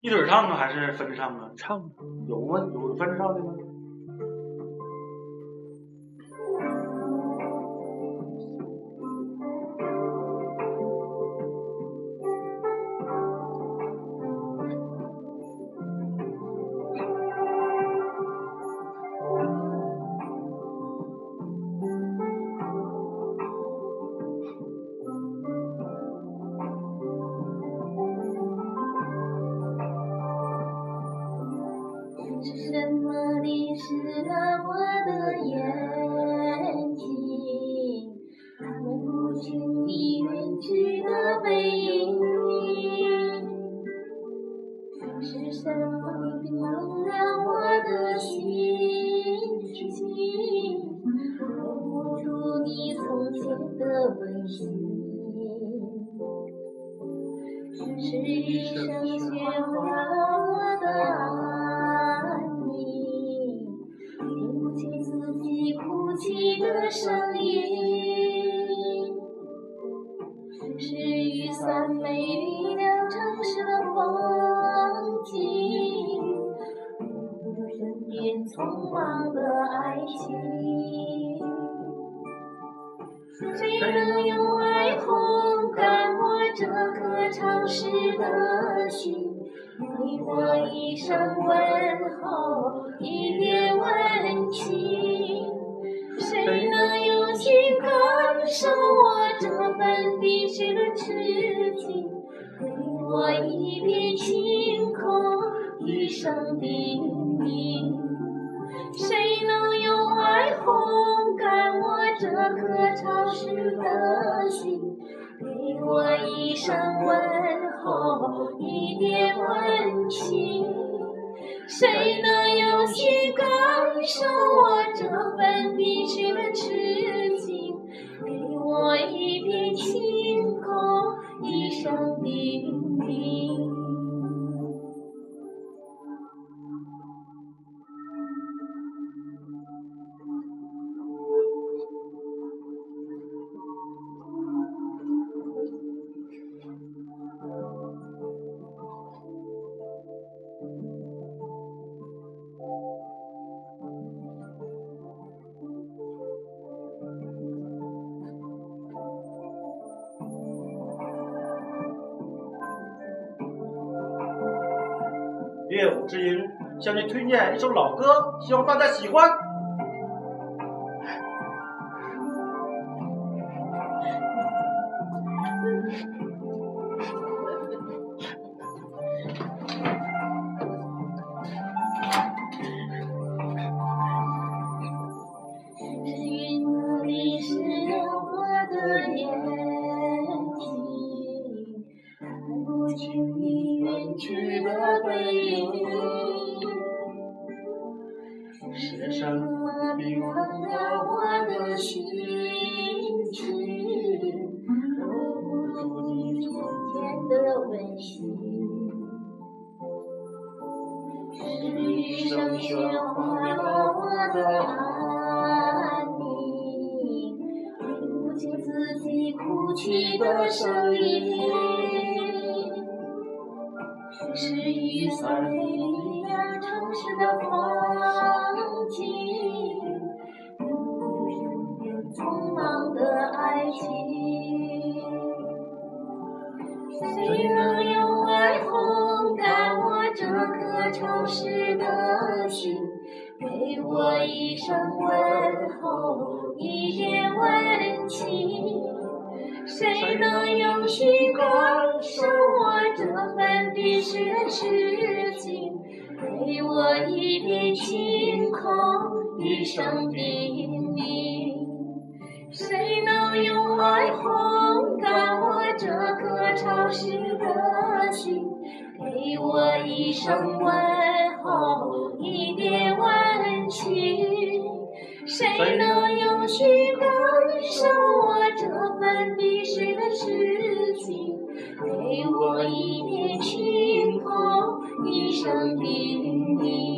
一腿儿唱啊，还是分着唱啊？唱有吗？有分着唱的吗？的眼睛？看不清你远去的背影。是什么冰冷了我的心情？握不住你从前的温馨。是一声雪化了我的安声音。是雨伞美丽了城市的风景，不如身边匆忙的爱情。谁能用爱烘干我这颗潮湿的心？给我一声问候，一点温情。空，一声叮咛。谁能用爱烘干我这颗潮湿的心？给我一声问候，一点温情。谁能用心感受我这份滴血的痴乐舞之音向您推荐一首老歌，希望大家喜欢。是云淋湿了我的眼睛，看不清你去的背影。是什么冰冷了我的心情？留不住你从前的温馨。是雨声雪化了我的安宁，听不见自己哭泣的声音。是雨伞美丽了城市的风景，不是身边匆忙的爱情。谁能用爱烘干我这颗潮湿的心？给我一声问候，一点温情。谁能用心感受我这份滴水的痴情？给我一片晴空，一声叮咛。谁能用爱烘干我这颗潮湿的心？给我一声问候，一点温情。谁能用心感受我这份滴水的痴情？给我一片晴空，一生的绿荫。